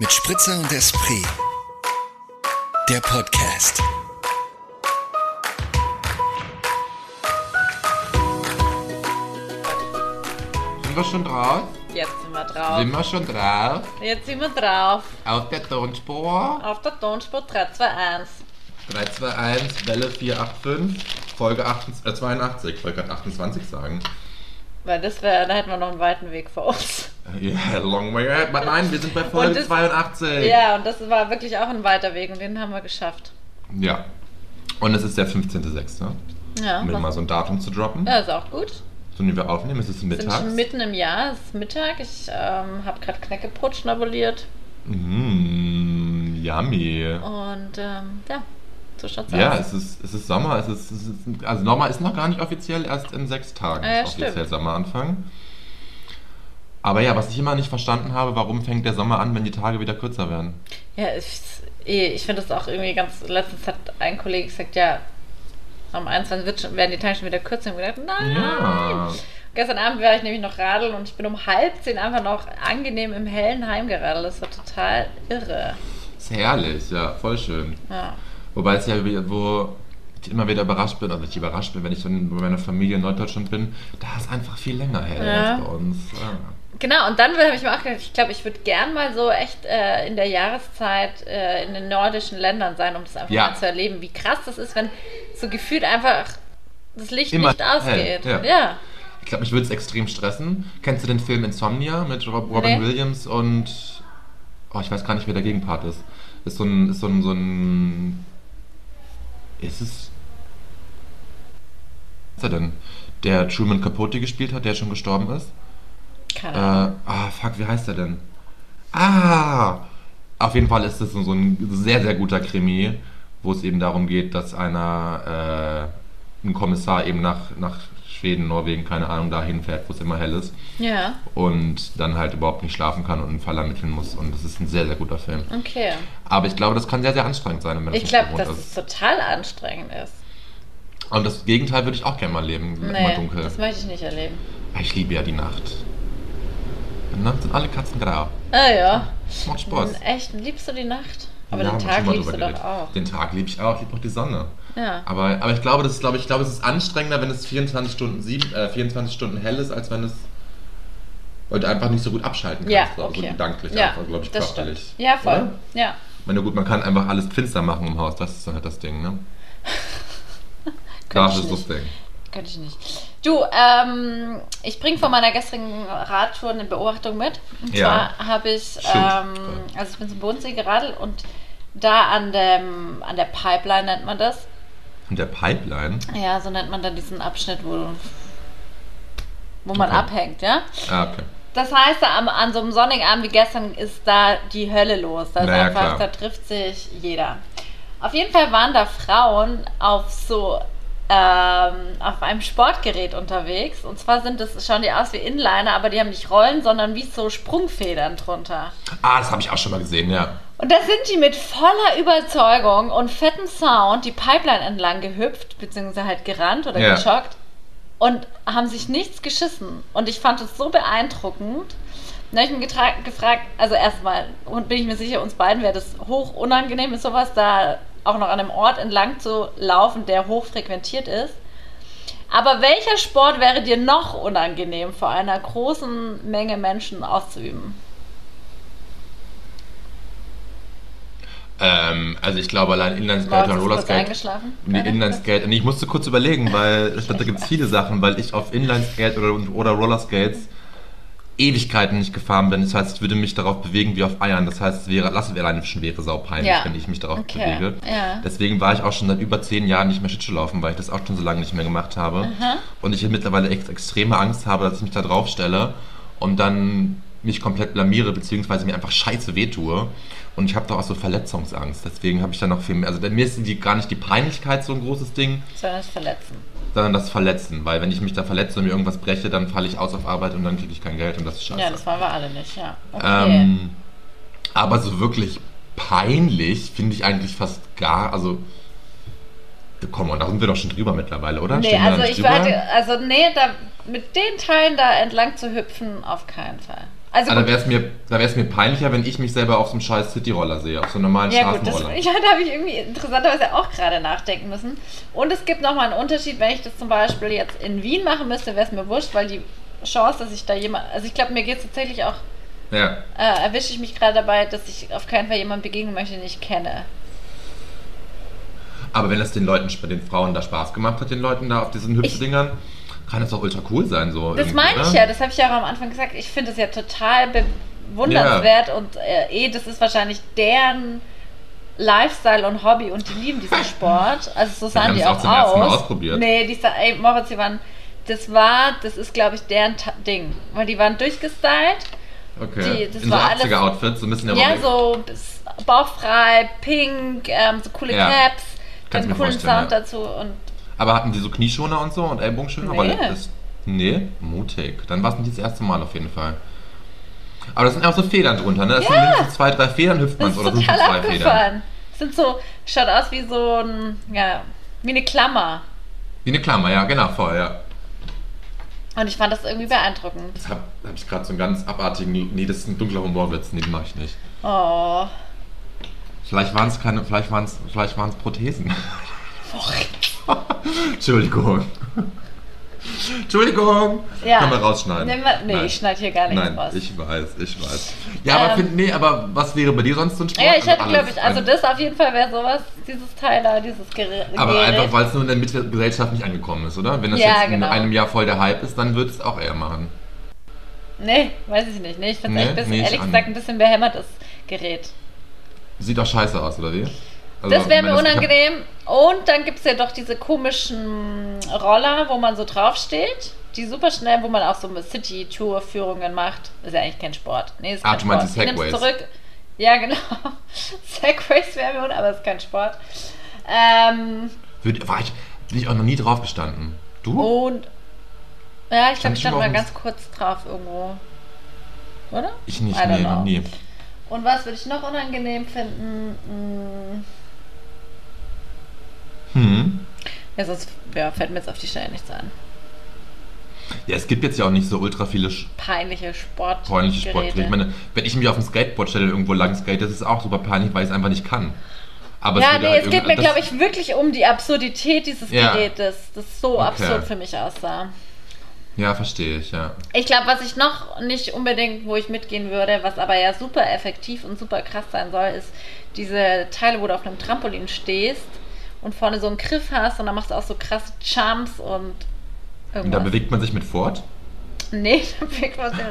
Mit Spritzer und Esprit. Der Podcast. Sind wir schon drauf? Jetzt sind wir drauf. Sind wir schon drauf? Jetzt sind wir drauf. Auf der Tonspur. Auf der Tonspur 321. 321, Welle 485, Folge 28, äh, 82. Ich wollte gerade 28 sagen. Weil das wäre, da hätten wir noch einen weiten Weg vor uns. Yeah, long way ahead. Aber nein, wir sind bei Folge das- 82. Ja, und das war wirklich auch ein weiter Weg und den haben wir geschafft. Ja. Und es ist der 15.06., Ja, um mal so ein Datum zu droppen. ja ist auch gut. So, wie wir aufnehmen, es ist Wir sind mittags. schon mitten im Jahr, es ist Mittag. Ich ähm, habe gerade Knäckebrot schnabuliert. Mmh, yummy. Und ähm, ja, so schaut's Ja, aus. es ist, es ist Sommer. Es ist, es ist, also Sommer ist noch gar nicht offiziell, erst in sechs Tagen ja, ist offiziell stimmt. Sommeranfang. Aber ja, was ich immer nicht verstanden habe, warum fängt der Sommer an, wenn die Tage wieder kürzer werden? Ja, ich, eh, ich finde das auch irgendwie ganz. Letztens hat ein Kollege gesagt, ja, am 21. Wird schon, werden die Tage schon wieder kürzer. Und ich gedacht, nein. Ja. Gestern Abend war ich nämlich noch radeln und ich bin um halb zehn einfach noch angenehm im hellen heimgeradelt. Das war total irre. Ist herrlich, ja, voll schön. Ja. Wobei es ja, wo ich immer wieder überrascht bin, also ich überrascht bin, wenn ich dann bei meiner Familie in Norddeutschland bin, da ist einfach viel länger hell Ja. als bei uns. Ja. Genau, und dann habe ich mir auch gedacht, ich glaube, ich würde gern mal so echt äh, in der Jahreszeit äh, in den nordischen Ländern sein, um das einfach Ja. mal zu erleben, wie krass das ist, wenn so gefühlt einfach das Licht Immer nicht ausgeht. hell, ja. ja. Ich glaube, mich würde es extrem stressen. Kennst du den Film Insomnia mit Rob Robin Nee. Williams und. Oh, ich weiß gar nicht, wer der Gegenpart ist. Ist so ein. Ist so ein, so ein ist es. Was ist er denn? Der Truman Capote gespielt hat, der schon gestorben ist. Keine Äh, Ahnung. ah, fuck, wie heißt der denn? Ah! Auf jeden Fall ist es so ein sehr, sehr guter Krimi, wo es eben darum geht, dass einer, äh, ein Kommissar eben nach, nach Schweden, Norwegen, keine Ahnung, dahin fährt, wo es immer hell ist Ja, und dann halt überhaupt nicht schlafen kann und einen Fall ermitteln muss. Und das ist ein sehr, sehr guter Film. okay. Aber ich glaube, das kann sehr, sehr anstrengend sein, wenn das Ich glaube, dass ist. es total anstrengend ist. Und das Gegenteil würde ich auch gerne mal leben, immer Nee, dunkel. das möchte ich nicht erleben. Ich liebe ja die Nacht. In Nacht sind alle Katzen grau. Ah ja. Macht Spaß. Echt, liebst du die Nacht? Aber Ja, den Tag liebst du drüber doch geredet. auch. Den Tag liebe ich auch, ich liebe auch die Sonne. Ja. Aber, aber ich glaube, das ist, glaube ich, glaube, es ist anstrengender, wenn es 24 Stunden, sieben, äh, 24 Stunden hell ist, als wenn es weil du einfach nicht so gut abschalten kannst, Ja, okay. so gedanklich, ja, einfach, glaube ich, körperlich. stimmt. Ja, voll. Oder? Ja. Ich meine, gut, man kann einfach alles finster machen im Haus, das ist halt das Ding, ne? Das ist das. Ding. Könnte ich nicht. Du, ähm, ich bringe von meiner gestrigen Radtour eine Beobachtung mit. Und Ja. zwar habe ich, ähm, also ich bin zum Bodensee geradelt und da an, dem, an der Pipeline nennt man das. Und der Pipeline, Ja, so nennt man dann diesen Abschnitt, wo, wo man Okay. abhängt, ja. ah, okay. Das heißt, am, an so einem sonnigen Abend wie gestern ist da die Hölle los. Da, Naja, einfach, da trifft sich jeder. Auf jeden Fall waren da Frauen auf so ähm, auf einem Sportgerät unterwegs. Und zwar sind das, schauen die aus wie Inliner, aber die haben nicht Rollen, sondern wie so Sprungfedern drunter. Ah, das habe ich auch schon mal gesehen, ja. Und da sind die mit voller Überzeugung und fetten Sound die Pipeline entlang gehüpft, beziehungsweise halt gerannt oder Ja. gejoggt und haben sich nichts geschissen. Und ich fand es so beeindruckend. Dann habe ich mich gefragt, also erstmal, und bin ich mir sicher, uns beiden wäre das hoch unangenehm, ist sowas da auch noch an einem Ort entlang zu laufen, der hoch frequentiert ist. Aber welcher Sport wäre dir noch unangenehm, vor einer großen Menge Menschen auszuüben? Ähm, also ich glaube allein Inlineskate und Rollerskate. eingeschlafen. Nee? Inlineskate. Nee, ich musste kurz überlegen, weil da gibt es viele Sachen, weil ich auf Inlineskate oder, oder Rollerskates Ewigkeiten nicht gefahren bin. Das heißt, ich würde mich darauf bewegen wie auf Eiern. Das heißt, es wäre, lass es alleine schon wäre saupeinlich, Ja. wenn ich mich darauf Okay, bewege. ja. Deswegen war ich auch schon seit über zehn Jahren nicht mehr Schlittschuh laufen, weil ich das auch schon so lange nicht mehr gemacht habe. Und ich mittlerweile echt extreme Angst habe, dass ich mich da drauf stelle und dann mich komplett blamiere, beziehungsweise mir einfach scheiße wehtue. Und ich habe da auch so Verletzungsangst. Deswegen habe ich da noch viel mehr. Also bei mir ist die, gar nicht die Peinlichkeit so ein großes Ding, Sondern es verletzen. Sondern das Verletzen. Weil wenn ich mich da verletze und mir irgendwas breche, dann falle ich aus auf Arbeit und dann kriege ich kein Geld und das ist scheiße. Ja, das waren wir alle nicht, ja. Okay. ähm, aber so wirklich peinlich finde ich eigentlich fast gar. Also, komm, und da sind wir doch schon drüber mittlerweile, oder? nee, Stehen also ich warte, also nee, da, mit den Teilen da entlang zu hüpfen, auf keinen Fall. Also da wäre es mir, da wär's mir peinlicher, wenn ich mich selber auf so einem scheiß Cityroller sehe, auf so einem normalen ja gut, das, Straßenroller. ja, da habe ich irgendwie interessanterweise auch gerade nachdenken müssen. Und es gibt nochmal einen Unterschied, wenn ich das zum Beispiel jetzt in Wien machen müsste, wäre es mir wurscht, weil die Chance, dass ich da jemand, also ich glaube, mir geht es tatsächlich auch, Ja. äh, erwische ich mich gerade dabei, dass ich auf keinen Fall jemanden begegnen möchte, den ich kenne. Aber wenn es den Leuten, den Frauen da Spaß gemacht hat, den Leuten da auf diesen Ich- Hüpfdingern, kann das doch ultra cool sein. So Das meine ich oder? ja, das habe ich ja auch am Anfang gesagt. Ich finde es ja total bewundernswert und äh, eh, das ist wahrscheinlich deren Lifestyle und Hobby und die lieben diesen Sport. Also so sahen die auch auch zum ersten Mal aus. ausprobiert. Nee, die ey, Moritz, die waren, das war, das ist glaube ich deren Ta Ding. Weil die waren durchgestylt. Okay. die- das In war so alles- 80er-Outfits, so ein bisschen Ja, so bauchfrei, pink, ähm, so coole Ja. Caps, dann coolen Sound ja. dazu und Aber hatten die so Knieschoner und so und Ellbogenschoner? Nee. Weil das, nee, mutig. Dann war es nicht das erste Mal auf jeden Fall. Aber das sind auch so Federn drunter, ne? Das sind Ja. mindestens zwei, drei Federn, hüpft man Das oder sind total zwei Federn. Das sind so, schaut aus wie so ein, ja, wie eine Klammer. Wie eine Klammer, ja, genau, voll, ja. Und ich fand das irgendwie beeindruckend. Jetzt habe hab ich gerade so einen ganz abartigen, nee, das ist ein dunkler Humorwitz, nee, den mache ich nicht. Oh. Vielleicht waren es keine, vielleicht waren es, vielleicht waren es Prothesen. Entschuldigung. Entschuldigung. Ja. Kann man rausschneiden. Nee, nee Nein. ich schneide hier gar nichts Nein, raus. ich weiß, ich weiß. Ja, aber, Ähm. find, nee, aber was wäre bei dir sonst so ein Sport? ja, ich hätte, alles. glaube ich, also das auf jeden Fall wäre sowas, dieses Teil da, dieses Gerät. Aber einfach, weil es nur in der Mitte der Gesellschaft nicht angekommen ist, oder? Wenn das Ja, jetzt genau. in einem Jahr voll der Hype ist, dann würde es auch eher machen. Nee, weiß ich nicht. Nee, ich finde Nee, es echt, bisschen- nee, ehrlich gesagt, ein bisschen behämmertes Gerät. Sieht doch scheiße aus, oder wie? Also, Das wäre mir unangenehm. Und dann gibt es ja doch diese komischen Roller, wo man so draufsteht. Die super schnell, wo man auch so City-Tour-Führungen macht. Ist ja eigentlich kein Sport. Nee, ist Ah, kein du meinst Sport. Segways. zurück. Ja, genau. Segways wäre mir un, aber ist kein Sport. Ähm, Würde, war ich, bin ich auch noch nie drauf gestanden. Du? und ja, ich glaube, ich stand mal ganz kurz drauf irgendwo. Oder? Ich nicht, nee, noch nie. Und was würde ich noch unangenehm finden? Hm. Ja, sonst ja, fällt mir jetzt auf die Stelle nichts ein. Ja, es gibt jetzt ja auch nicht so ultra viele sch- Peinliche Sport. peinliche Sportgeräte. Ich meine, wenn ich mich auf dem Skateboard stelle irgendwo lang skate, das ist auch super peinlich, weil ich es einfach nicht kann. Aber ja, würde nee, halt es geht mir, glaube ich, wirklich um die Absurdität dieses Ja. Gerätes, das so Okay. absurd für mich aussah. Ja, verstehe ich, ja. Ich glaube, was ich noch nicht unbedingt, wo ich mitgehen würde, was aber ja super effektiv und super krass sein soll, ist diese Teile, wo du auf einem Trampolin stehst und vorne so einen Griff hast und dann machst du auch so krasse Jumps und Und da irgendwas. bewegt man sich mit fort. nee, da bewegt man sich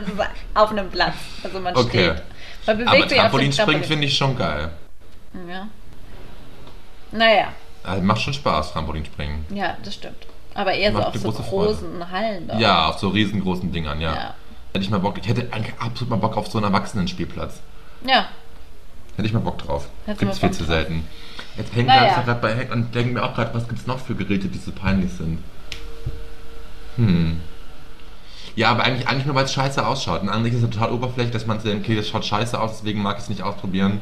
auf einem Platz. Also man Okay. steht. Man bewegt Aber sich Trampolinspringen Trampolin. finde ich schon geil. Ja. Naja, Also macht schon Spaß, Trampolinspringen. ja, das stimmt. Aber eher so auf so große Freude. großen Hallen. Doch. Ja, auf so riesengroßen Dingern, ja. Ja. Hätte ich mal Bock. Ich hätte eigentlich absolut mal Bock auf so einen Erwachsenenspielplatz. Ja. Hätte ich mal Bock drauf. Hättest Gibt's mal viel Bock zu drauf. selten. Jetzt hängen Naja. naja. gerade bei Hack und denken mir auch gerade, was gibt's noch für Geräte, die so peinlich sind. Hm. Ja, aber eigentlich, eigentlich nur, weil es scheiße ausschaut. Und eigentlich ist es total oberflächlich, dass man denkt, okay, das schaut scheiße aus, deswegen mag ich es nicht ausprobieren.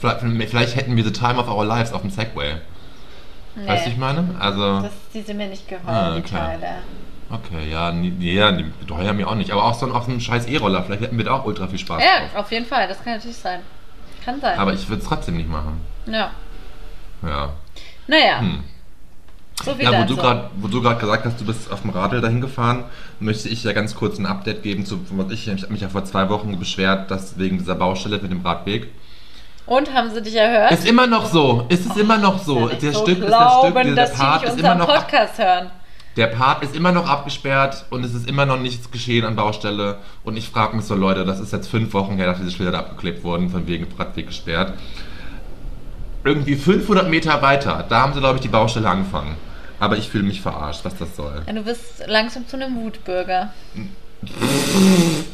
Vielleicht, vielleicht hätten wir The Time of Our Lives auf dem Segway. Nee. Weißt du, ich meine? Also, Das, die sind mir nicht geheuer, Ah, die klar. Teile. Okay, ja, nee, ja, nee, teuer mir auch nicht. Aber auch so auf einem scheiß E-Roller, vielleicht hätten wir da auch ultra viel Spaß Ja, drauf. auf jeden Fall, das kann natürlich sein. Kann sein. Aber ich würde es trotzdem nicht machen. ja. Ja. Naja, Hm. so viel Ja, wo du gerade, wo du gerade gesagt hast, du bist auf dem Radl dahin gefahren, möchte ich ja ganz kurz ein Update geben zu was ich, ich habe mich ja vor zwei Wochen beschwert, dass wegen dieser Baustelle mit dem Radweg. Und haben sie dich erhört? Ist immer noch so, ist es immer noch so. Nicht Der so Stück ist das glauben, Stück, dass Part ist immer noch Podcast hören. Der Part ist immer noch abgesperrt und es ist immer noch nichts geschehen an Baustelle und ich frage mich so Leute, das ist jetzt fünf Wochen her, dass diese Schilder da abgeklebt wurden, von wegen Radweg gesperrt. Irgendwie 500 Meter weiter, da haben sie glaube ich die Baustelle angefangen. Aber ich fühle mich verarscht, was das soll. Ja, du wirst langsam zu einem Wutbürger.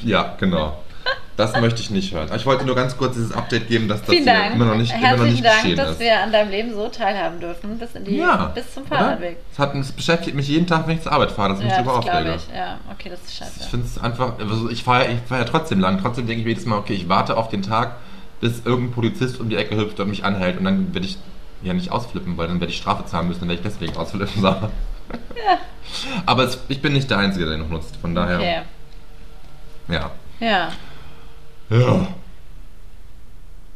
Ja, genau. Das möchte ich nicht hören. Ich wollte nur ganz kurz dieses Update geben, dass das immer noch nicht, immer noch Herzlichen nicht Dank, geschehen dass ist. wir an deinem Leben so teilhaben dürfen, bis, in die, ja, bis zum? Fahrradweg. Es, hat, es beschäftigt mich jeden Tag, wenn ich zur Arbeit fahre, dass ich Ja, mich darüber aufrege. ich. Ja, okay, das ist Ich scheiße. finde es einfach, also ich fahre ich fahr ja trotzdem lang. Trotzdem denke ich mir jedes Mal, okay, ich warte auf den Tag, bis irgendein Polizist um die Ecke hüpft und mich anhält und dann werde ich ja nicht ausflippen, weil dann werde ich Strafe zahlen müssen, dann werde ich deswegen ausflippen. So. Aber es, ich bin nicht der Einzige, der ihn noch nutzt, von daher, Okay. ja. Ja. Ja.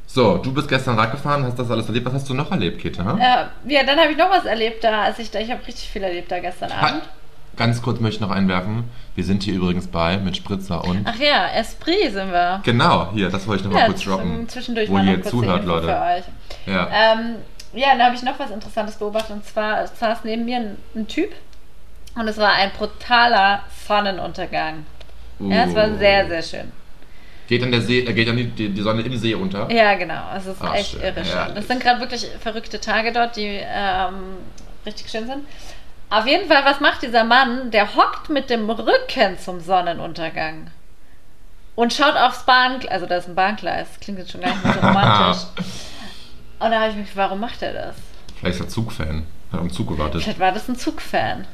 So, du bist gestern Rad gefahren, hast das alles erlebt. Was hast du noch erlebt, ha? Äh, ja, dann habe ich noch was erlebt da, als ich da. Ich habe richtig viel erlebt da gestern Abend. Ha- Ganz kurz möchte ich noch einwerfen. Wir sind hier übrigens bei mit Spritzer und. Ach ja, Esprit sind wir. Genau, hier, das wollte ich noch mal Ja, kurz droppen. zwischendurch wo mal noch ihr kurz zuhört, Info Leute. Für euch. Ja. Ähm, ja, da habe ich noch was Interessantes beobachtet. Und zwar saß neben mir ein, ein Typ und es war ein brutaler Sonnenuntergang. Ja, es war Uh. sehr, sehr schön. Geht dann der See, äh, geht dann die, die, die Sonne im See unter? Ja, genau. Es ist Ach, echt schön, irre schön. Das sind gerade wirklich verrückte Tage dort, die ähm, richtig schön sind. Auf jeden Fall, was macht dieser Mann? Der hockt mit dem Rücken zum Sonnenuntergang und schaut aufs Bahngleis. Also, da ist ein Bahngleis. Klingt jetzt schon gar nicht mehr so romantisch. Und da habe ich mich, warum macht er das? Vielleicht ist er Zugfan. Hat am Zug gewartet. Vielleicht war das ein Zugfan.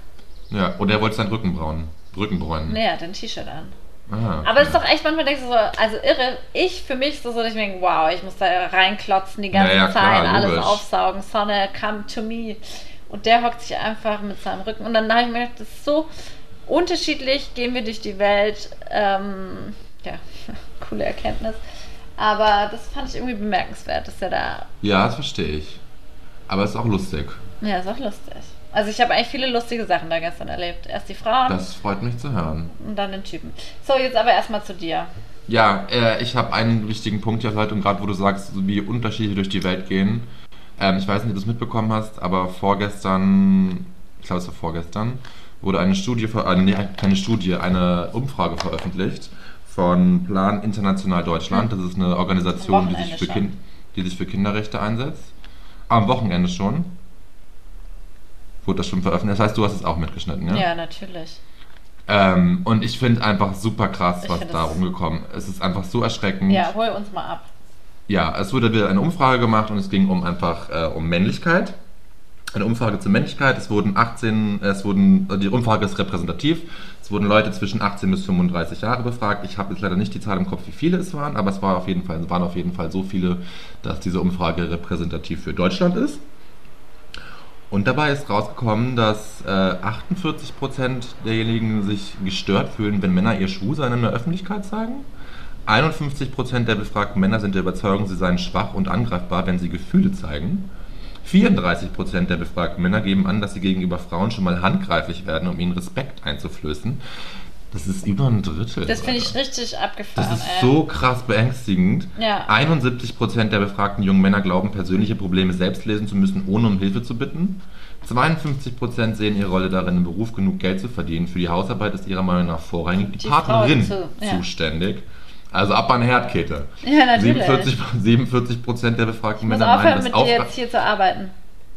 Ja, oder er wollte seinen Rücken brauen. Rücken bräunen. Nee, er hat ein T-Shirt an. Ah, Aber es ist doch echt, manchmal denkst du so, also irre, ich für mich so, dass ich mir denke, wow, ich muss da reinklotzen die ganze Ja, ja, klar, Zeit, alles logisch. aufsaugen, Sonne, come to me. Und der hockt sich einfach mit seinem Rücken. Und dann habe ich mir gedacht, das ist so unterschiedlich, gehen wir durch die Welt. Ähm, ja, coole Erkenntnis. Aber das fand ich irgendwie bemerkenswert, dass er da, Ja, das verstehe ich. Aber es ist auch lustig. ja, ist auch lustig. Also ich habe eigentlich viele lustige Sachen da gestern erlebt. Erst die Frauen Das freut mich zu hören. und dann den Typen. So, jetzt aber erstmal zu dir. Ja, äh, ich habe einen wichtigen Punkt hier heute und gerade wo du sagst, wie Unterschiede durch die Welt gehen. Ähm, ich weiß nicht, ob du es mitbekommen hast, aber vorgestern, ich glaube es war vorgestern, wurde eine Studie, äh, nee, keine Studie, eine Umfrage veröffentlicht von Plan International Deutschland. Das ist eine Organisation, die sich, für kind, die sich für Kinderrechte einsetzt. Am Wochenende schon. Wurde das schon veröffentlicht. Das heißt, du hast es auch mitgeschnitten, ja? Ja, natürlich. Ähm, und ich finde einfach super krass, was da rumgekommen ist. Es ist einfach so erschreckend. Ja, hol uns mal ab. Ja, es wurde wieder eine Umfrage gemacht und es ging um einfach äh, um Männlichkeit. Eine Umfrage zur Männlichkeit. Es wurden 18, äh, es wurden, die Umfrage ist repräsentativ. Es wurden Leute zwischen 18 bis 35 Jahre befragt. Ich habe jetzt leider nicht die Zahl im Kopf, wie viele es waren, aber es war auf jeden Fall, waren auf jeden Fall so viele, dass diese Umfrage repräsentativ für Deutschland ist. Und dabei ist rausgekommen, dass äh, 48% derjenigen sich gestört fühlen, wenn Männer ihr Schwulsein in der Öffentlichkeit zeigen. 51% der befragten Männer sind der Überzeugung, sie seien schwach und angreifbar, wenn sie Gefühle zeigen. 34% der befragten Männer geben an, dass sie gegenüber Frauen schon mal handgreiflich werden, um ihnen Respekt einzuflößen. Das ist über ein Drittel. Das finde ich richtig abgefahren. Das ist ey. so krass beängstigend. Ja. 71% der befragten jungen Männer glauben, persönliche Probleme selbst lösen zu müssen, ohne um Hilfe zu bitten. 52% sehen ihre Rolle darin, im Beruf genug Geld zu verdienen. Für die Hausarbeit ist ihrer Meinung nach vorrangig die, Die Partnerin zu- ja. zuständig. Also ab an Herdkette. Ja, natürlich. 47, 47% der befragten Ich muss Männer aufhören, meinen, mit dass dir Aufra jetzt hier zu arbeiten.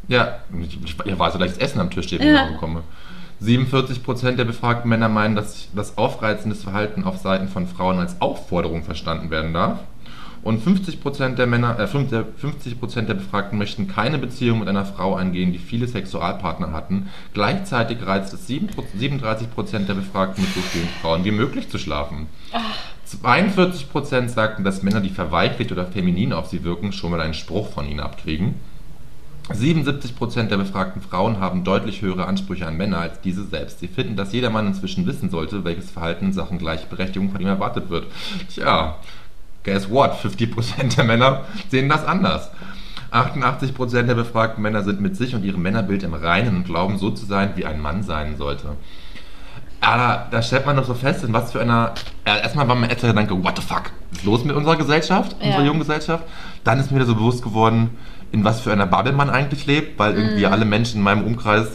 ja, ich, ich, ich weiß, gleich das Essen am Tisch steht, wenn Ja. ich komme. 47% der befragten Männer meinen, dass das aufreizendes Verhalten auf Seiten von Frauen als Aufforderung verstanden werden darf. Und 50% der Männer, äh, 50% der Befragten möchten keine Beziehung mit einer Frau eingehen, die viele Sexualpartner hatten. Gleichzeitig reizt es 7 37% der Befragten mit so vielen Frauen wie möglich zu schlafen. 42% sagten, dass Männer, die verweichlicht oder feminin auf sie wirken, schon mal einen Spruch von ihnen abkriegen. 77% der befragten Frauen haben deutlich höhere Ansprüche an Männer als diese selbst. Sie finden, dass jeder Mann inzwischen wissen sollte, welches Verhalten in Sachen Gleichberechtigung von ihm erwartet wird. Tja, guess what? 50% der Männer sehen das anders. 88% der befragten Männer sind mit sich und ihrem Männerbild im Reinen und glauben, so zu sein, wie ein Mann sein sollte. Aber da stellt man doch so fest, in was für einer. Erstmal war mein erster Gedanke, what the fuck? Was ist los mit unserer Gesellschaft, unserer Ja. jungen Gesellschaft? Dann ist mir wieder so bewusst geworden, in was für einer Bubble man eigentlich lebt, weil irgendwie alle Menschen in meinem Umkreis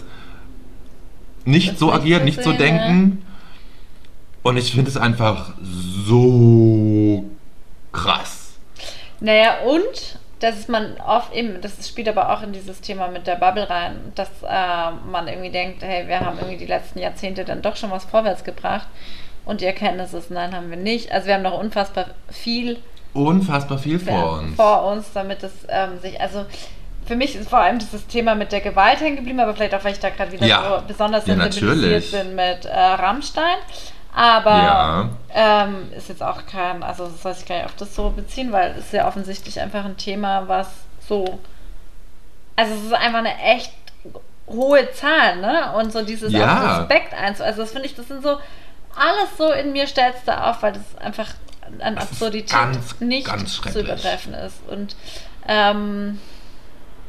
nicht Mhm. Das so agieren, nicht so denken. Und ich finde es einfach so krass. Naja, und dass man oft eben, das spielt aber auch in dieses Thema mit der Bubble rein, dass äh, man irgendwie denkt, hey, wir haben irgendwie die letzten Jahrzehnte dann doch schon was vorwärts gebracht. Und die Erkenntnis ist, nein, haben wir nicht. Also wir haben noch unfassbar viel Unfassbar viel vor ja, uns. vor uns, damit es ähm, sich, also für mich ist vor allem dieses Thema mit der Gewalt hängen geblieben, aber vielleicht auch, weil ich da gerade wieder Ja. so besonders Ja, sensibilisiert bin mit äh, Rammstein. Aber Ja. ähm, ist jetzt auch kein, also das soll sich gar nicht auf das so beziehen, weil es ist ja offensichtlich einfach ein Thema, was so, also es ist einfach eine echt hohe Zahl, ne? Und so dieses Ja. Respekt einzu, also das finde ich, das sind so, alles so in mir stellst du auf, weil das einfach an Das Absurdität ganz, nicht ganz zu übertreffen ist. Und ähm,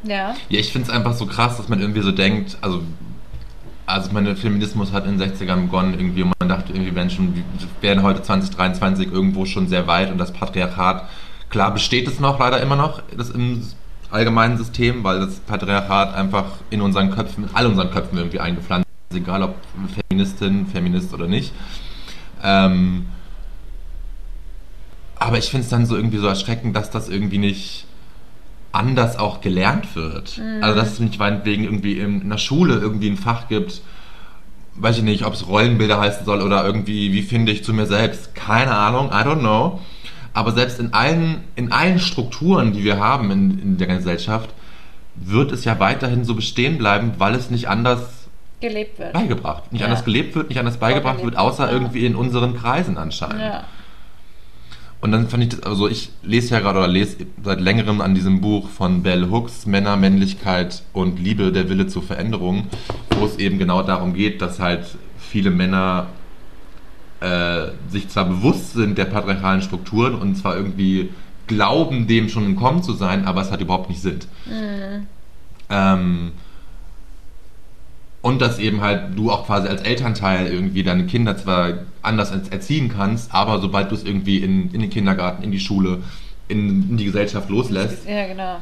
ja. Ja, ich finde es einfach so krass, dass man irgendwie so denkt, also, also ich meine, Feminismus hat in den 60ern begonnen irgendwie und man dachte irgendwie, Menschen werden heute 2023 irgendwo schon sehr weit und das Patriarchat, klar besteht es noch, leider immer noch, das im allgemeinen System, weil das Patriarchat einfach in unseren Köpfen, in all unseren Köpfen irgendwie eingepflanzt ist, egal ob Feministin, Feminist oder nicht. Ähm, aber ich finde es dann so irgendwie so erschreckend, dass das irgendwie nicht anders auch gelernt wird. Also dass es nicht meinetwegen irgendwie in, in der Schule irgendwie ein Fach gibt, weiß ich nicht, ob es Rollenbilder heißen soll oder irgendwie, wie finde ich zu mir selbst, keine Ahnung, I don't know. Aber selbst in allen, in allen Strukturen, die wir haben in, in der Gesellschaft, wird es ja weiterhin so bestehen bleiben, weil es nicht anders Gelebt wird. beigebracht, nicht Ja. anders gelebt wird, nicht anders beigebracht wird, außer ja. irgendwie in unseren Kreisen anscheinend. Ja. Und dann fand ich das, also ich lese ja gerade oder lese seit längerem an diesem Buch von Bell Hooks, Männer, Männlichkeit und Liebe, der Wille zur Veränderung, wo es eben genau darum geht, dass halt viele Männer äh, sich zwar bewusst sind der patriarchalen Strukturen und zwar irgendwie glauben, dem schon entkommen zu sein, aber es halt überhaupt nicht sind. Ähm, und dass eben halt du auch quasi als Elternteil irgendwie deine Kinder zwar anders er- erziehen kannst, aber sobald du es irgendwie in, in den Kindergarten, in die Schule, in, in die Gesellschaft loslässt, Ja, genau.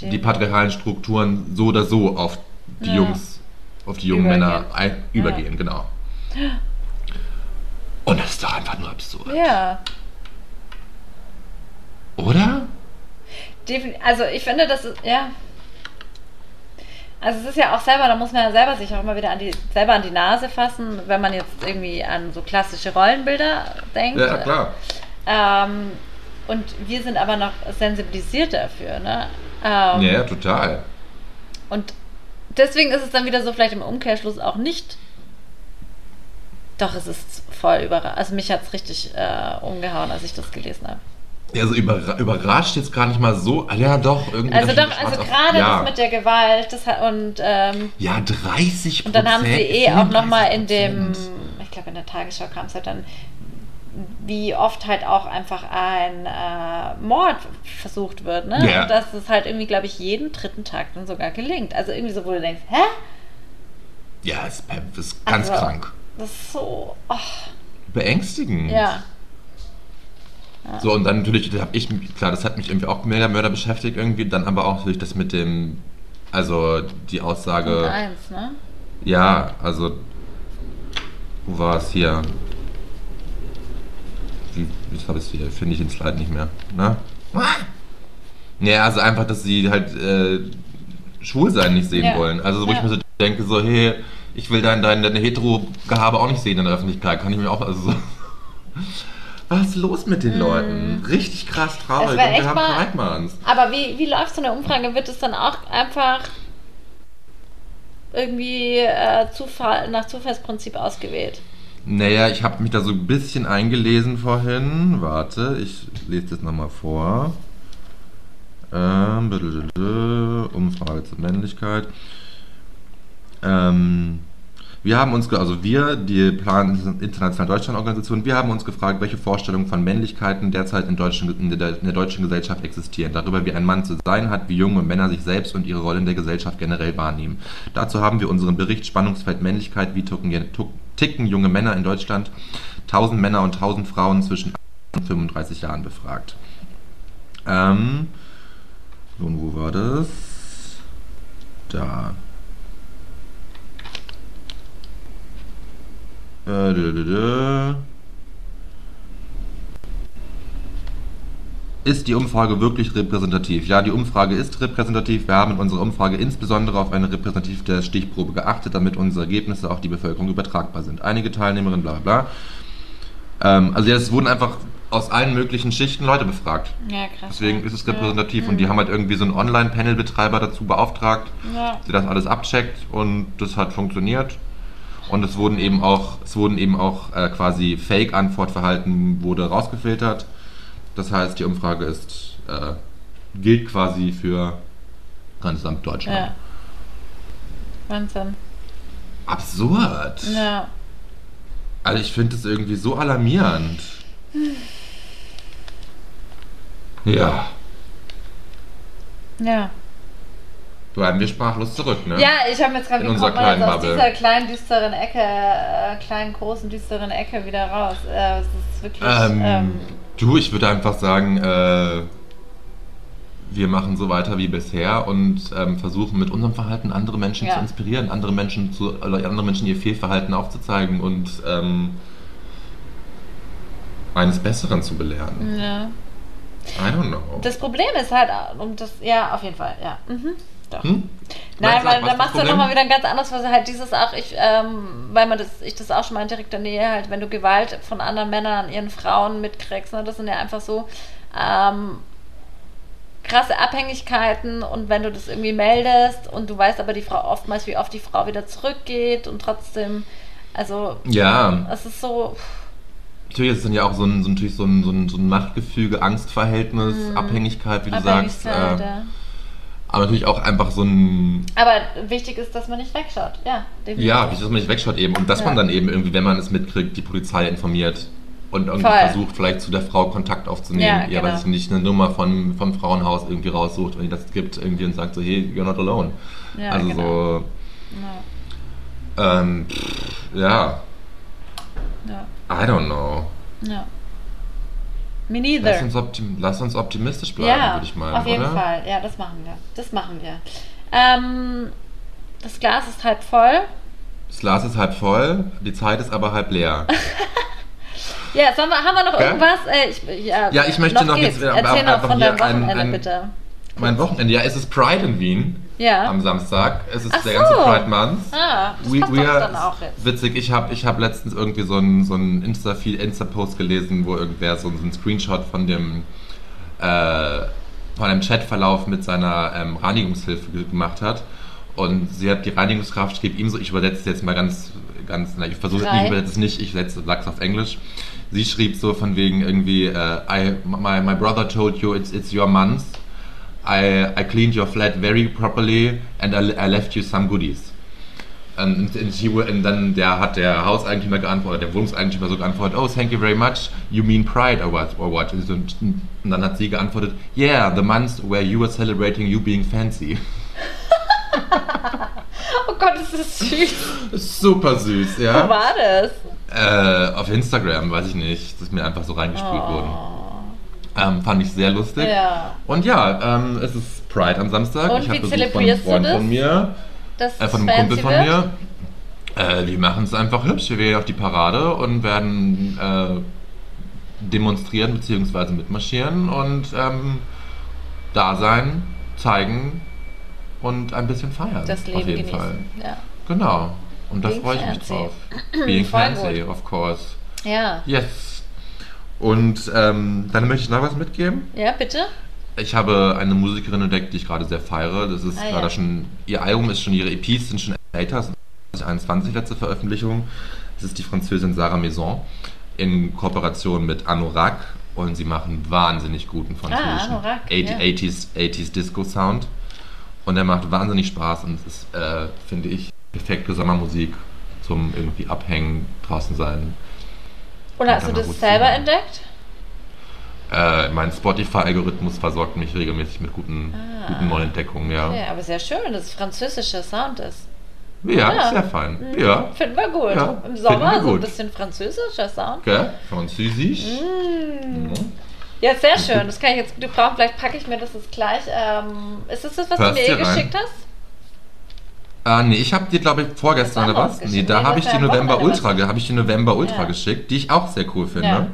Die patriarchalen Strukturen so oder so auf die Ja. Jungs, auf die jungen Übergehen. Männer ein, übergehen, genau. Und das ist doch einfach nur absurd. Ja. Oder? Also ich finde, das ist, ja. Also es ist ja auch selber, da muss man ja selber sich auch immer wieder an die, selber an die Nase fassen, wenn man jetzt irgendwie an so klassische Rollenbilder denkt. Ja, klar. Ähm, und wir sind aber noch sensibilisiert dafür, ne? Ähm, Ja, ja, total. Und deswegen ist es dann wieder so vielleicht im Umkehrschluss auch nicht. Doch, es ist voll überrascht. Also mich hat es richtig äh, umgehauen, als ich das gelesen habe. Ja, so überra überrascht jetzt gar nicht mal so. Ah, Ja, doch, irgendwie. Also doch, also gerade ja. das mit der Gewalt das hat, und ähm, Ja, 30 Und dann haben sie eh auch nochmal in dem, 35%. ich glaube in der Tagesschau kam es halt dann, wie oft halt auch einfach ein äh, Mord versucht wird, ne? Ja. Und dass es halt irgendwie, glaube ich, jeden dritten Tag dann sogar gelingt. Also irgendwie so, wo du denkst, hä? Ja, ist, ist ganz Also, krank. Das ist so, oh, Beängstigend. ja. So, und dann natürlich, habe ich, mich- klar, das hat mich irgendwie auch mehr Mörder beschäftigt irgendwie, dann aber auch natürlich das mit dem, also die Punkt Aussage, eins, ne? ja, also, wo war es hier? Wie, jetzt habe ich es hier, finde ich den Slide nicht mehr, ne? Ja, also einfach, dass sie halt äh, schwul sein nicht sehen Ja. wollen. Also wo ich Ja. mir so denke, so, hey, ich will dein, dein, deine Hetero-Gehabe auch nicht sehen in der Öffentlichkeit. Kann ich mir auch, also so. Was ist los mit den Leuten? Richtig krass traurig. Und wir haben Month. Aber wie, wie läuft so eine Umfrage? Wird es dann auch einfach irgendwie äh, Zufall, nach Zufallsprinzip ausgewählt? Naja, ich habe mich da so ein bisschen eingelesen vorhin. Warte, ich lese das nochmal vor. Ähm, Umfrage zur Männlichkeit. Ähm, wir haben uns, also wir, die Plan Internationale Deutschland-Organisation, wir haben uns gefragt, welche Vorstellungen von Männlichkeiten derzeit in, deutschen, in, der, in der deutschen Gesellschaft existieren. Darüber, wie ein Mann zu sein hat, wie junge Männer sich selbst und ihre Rolle in der Gesellschaft generell wahrnehmen. Dazu haben wir unseren Bericht Spannungsfeld Männlichkeit, wie tucken, tuck- ticken junge Männer in Deutschland, 1000 Männer und 1000 Frauen zwischen 18 und 35 Jahren befragt. Ähm, nun, wo war das? Da. Äh, dö, dö, dö. Ist die Umfrage wirklich repräsentativ? Ja, die Umfrage ist repräsentativ. Wir haben in unserer Umfrage insbesondere auf eine repräsentative Stichprobe geachtet, damit unsere Ergebnisse auf die Bevölkerung übertragbar sind. Einige Teilnehmerinnen, bla bla bla. Ähm, also es wurden einfach aus allen möglichen Schichten Leute befragt. Ja, krass. Deswegen ja. ist es repräsentativ Ja. und die haben halt irgendwie so einen Online-Panel-Betreiber dazu beauftragt, Ja. der das alles abcheckt und das hat funktioniert. Und es wurden eben auch, es wurden eben auch äh, quasi Fake-Antwortverhalten wurde rausgefiltert. Das heißt, die Umfrage ist, äh, gilt quasi für ganz Amt Deutschland. ja. Wahnsinn. Absurd. Ja. Also ich finde das irgendwie so alarmierend. Ja. Ja. Bleiben wir sprachlos zurück, ne? Ja, ich habe jetzt gerade In unserer kleinen aus Bubble. dieser kleinen düsteren Ecke, äh, kleinen großen düsteren Ecke wieder raus. Äh, es ist wirklich. Ähm, Ähm, du, ich würde einfach sagen, äh, wir machen so weiter wie bisher und ähm, versuchen mit unserem Verhalten andere Menschen Ja. zu inspirieren, andere Menschen zu, oder andere Menschen ihr Fehlverhalten aufzuzeigen und ähm, eines Besseren zu belehren. ja. I don't know. Das Problem ist halt, um das, ja, auf jeden Fall, ja. Mhm. Doch. Hm? Nein, weil da ja Problem? nochmal wieder ein ganz anderes, was halt dieses auch, ich, ähm, weil man das, ich das auch schon mal in direkter Nähe halt, wenn du Gewalt von anderen Männern an ihren Frauen mitkriegst, ne, das sind ja einfach so ähm, krasse Abhängigkeiten und wenn du das irgendwie meldest und du weißt aber die Frau oftmals, wie oft die Frau wieder zurückgeht und trotzdem, also Ja, es ist so, natürlich ist es dann ja auch so ein, so natürlich so ein, so ein, so ein Machtgefüge, Angstverhältnis, Abhängigkeit, wie du sagst. Äh, ja. Aber natürlich auch einfach so ein Aber wichtig ist, dass man nicht wegschaut, ja. definitiv. Ja, wichtig, dass man nicht wegschaut eben. Und dass Ja. man dann eben irgendwie, wenn man es mitkriegt, die Polizei informiert und irgendwie Voll. versucht, vielleicht zu der Frau Kontakt aufzunehmen. Ja, Ja, genau. weil sich nicht eine Nummer von, vom Frauenhaus irgendwie raussucht, wenn die das gibt, irgendwie und sagt so, hey, you're not alone. Ja, also genau. so, Ja, ähm, pff, ja, ja, I don't know. ja. Me Lass neither. uns, optim lass uns optimistisch bleiben, Ja, würde ich meinen, auf jeden oder? Fall. Ja, das machen wir. Das machen wir. Ähm, das Glas ist halb voll. Das Glas ist halb voll, die Zeit ist aber halb leer. Ja, wir, haben wir noch irgendwas? Äh, ich, ja, Ja, ich möchte noch geht's. jetzt, äh, Erzähl noch von deinem ein- Wochenende, ein- bitte. mein Wochenende, ja, es ist Pride in Wien Ja. am Samstag. Es ist Ach der ganze so. Pride Month. Ah, das We, dann auch jetzt. Witzig, ich habe ich hab letztens irgendwie so einen so einen Insta-Feed- Insta-Post gelesen, wo irgendwer so, so einen Screenshot von dem äh, von einem Chatverlauf mit seiner ähm, Reinigungshilfe ge- gemacht hat. Und sie hat die Reinigungskraft schrieb ihm so, ich übersetze es jetzt mal ganz, ganz, na, ich versuche es nicht, ich übersetze es nicht, ich setze sag's auf Englisch. Sie schrieb so von wegen irgendwie, äh, I, my, my brother told you it's, it's your month. I, I cleaned your flat very properly and I, I left you some goodies. Und, und, und dann der hat der Hauseigentümer geantwortet, der Wohnungseigentümer so geantwortet, oh, thank you very much, you mean pride or what? Or what? Und, dann hat sie geantwortet, yeah, the month where you were celebrating you being fancy. Oh Gott, das ist süß. Super süß, Wo ja. war das? Äh, auf Instagram, weiß ich nicht, das ist mir einfach so reingespült worden. Ähm, fand ich sehr lustig. Ja. Und ja, ähm, es ist Pride am Samstag. Und ich habe Besuch von einem Freund von mir. Das Äh, von einem Kumpel von wird? mir. Äh, wir machen es einfach hübsch. Wir gehen auf die Parade und werden äh, demonstrieren bzw. mitmarschieren und ähm, da sein, zeigen und ein bisschen feiern. Das Leben auf jeden genießen. Fall. Ja. Genau. Und da freue ich mich fancy. drauf. Being Voll fancy, gut. of course. ja. Yes. Und ähm, dann möchte ich noch was mitgeben. Ja, bitte? Ich habe eine Musikerin entdeckt, die ich gerade sehr feiere. Das ist Ah, ja. gerade schon, ihr Album ist schon, ihre EPs sind schon älter, ist 2021 letzte Veröffentlichung. Das ist die Französin Sarah Maison in Kooperation mit Anorak und sie machen wahnsinnig guten französischen Ah, Anorak, 80, ja. 80s, 80s Disco Sound. Und der macht wahnsinnig Spaß und es ist, äh, finde ich, perfekte Sommermusik zum irgendwie abhängen, draußen sein. Und hast du das selber entdeckt? Äh, mein Spotify-Algorithmus versorgt mich regelmäßig mit guten, Ah. guten Neuentdeckungen, ja. Ja, aber sehr schön, dass es französischer Sound ist. Ja, Ja. sehr fein. Mhm. Ja. Finden wir gut. Ja, Im Sommer so ein bisschen französischer Sound. Gell? Französisch. Mm. Mhm. Ja, sehr schön. Das kann ich jetzt gut brauchen. Vielleicht packe ich mir das jetzt gleich. Ähm, ist das das, was Hörst du mir eh geschickt hast? Ah, nee, ich habe dir, glaube ich, vorgestern oder was? Nee, da habe ich die November Ultra, habe ich die November Ultra Ja. geschickt, die ich auch sehr cool finde. Ja.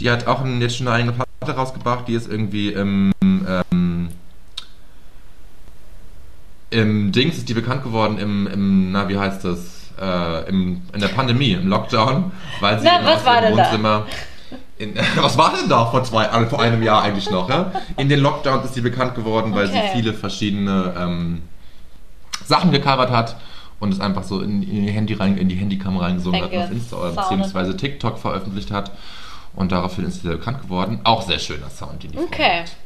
Die hat auch jetzt schon eine eigene Platte rausgebracht, die ist irgendwie im, ähm, im Dings ist die bekannt geworden im, im na wie heißt das, äh, im, in der Pandemie, im Lockdown, weil sie Na, was war denn da? Wohnzimmer In, was war denn da vor, zwei, also vor einem Jahr eigentlich noch? Ja? In den Lockdowns ist sie bekannt geworden, weil Okay. sie viele verschiedene ähm, Sachen gecovert hat und es einfach so in, in, die, Handy rein, in die Handykamera reingesungen hat auf Insta oder beziehungsweise TikTok veröffentlicht hat. Und daraufhin ist sie sehr bekannt geworden. Auch sehr schöner Sound, den die Okay. macht.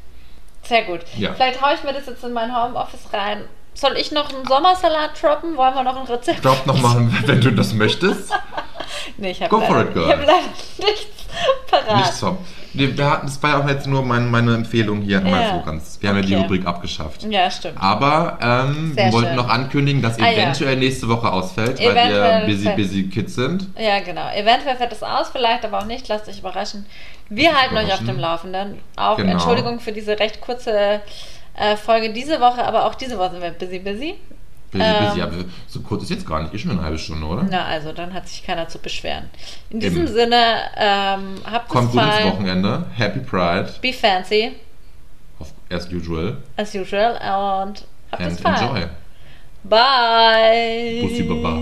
Sehr gut. Ja. Vielleicht haue ich mir das jetzt in mein Homeoffice rein. Soll ich noch einen Sommersalat droppen? Wollen wir noch ein Rezept? Drop nochmal, wenn du das möchtest. Nee, ich habe Go for leider, it, girl. ich hab leider nichts parat. Nicht so. Wir, wir hatten, das war ja auch jetzt nur mein, meine Empfehlung hier an Ja. ja. ganz. Wir haben ja die. Rubrik abgeschafft. Ja, stimmt. Aber ähm, wir wollten schön. noch ankündigen, dass Ah, ja. eventuell nächste Woche ausfällt, weil Eventuell wir busy, busy Kids sind. Ja, genau. Eventuell fällt es aus, vielleicht aber auch nicht. Lasst euch überraschen. Wir halten euch auf überraschen. dem Laufenden. Auch Genau. Entschuldigung für diese recht kurze äh, Folge diese Woche, aber auch diese Woche sind wir busy, busy. Busy, Ähm. Aber so kurz ist jetzt gar nicht. Ist schon eine halbe Stunde, oder? Na, also, dann hat sich keiner zu beschweren. In diesem Eben. Sinne, ähm, habt es Kommt gut ins. Wochenende. Happy Pride. Be fancy, As usual. as usual. Und habt es And fein. enjoy. Bye. Bussi Baba.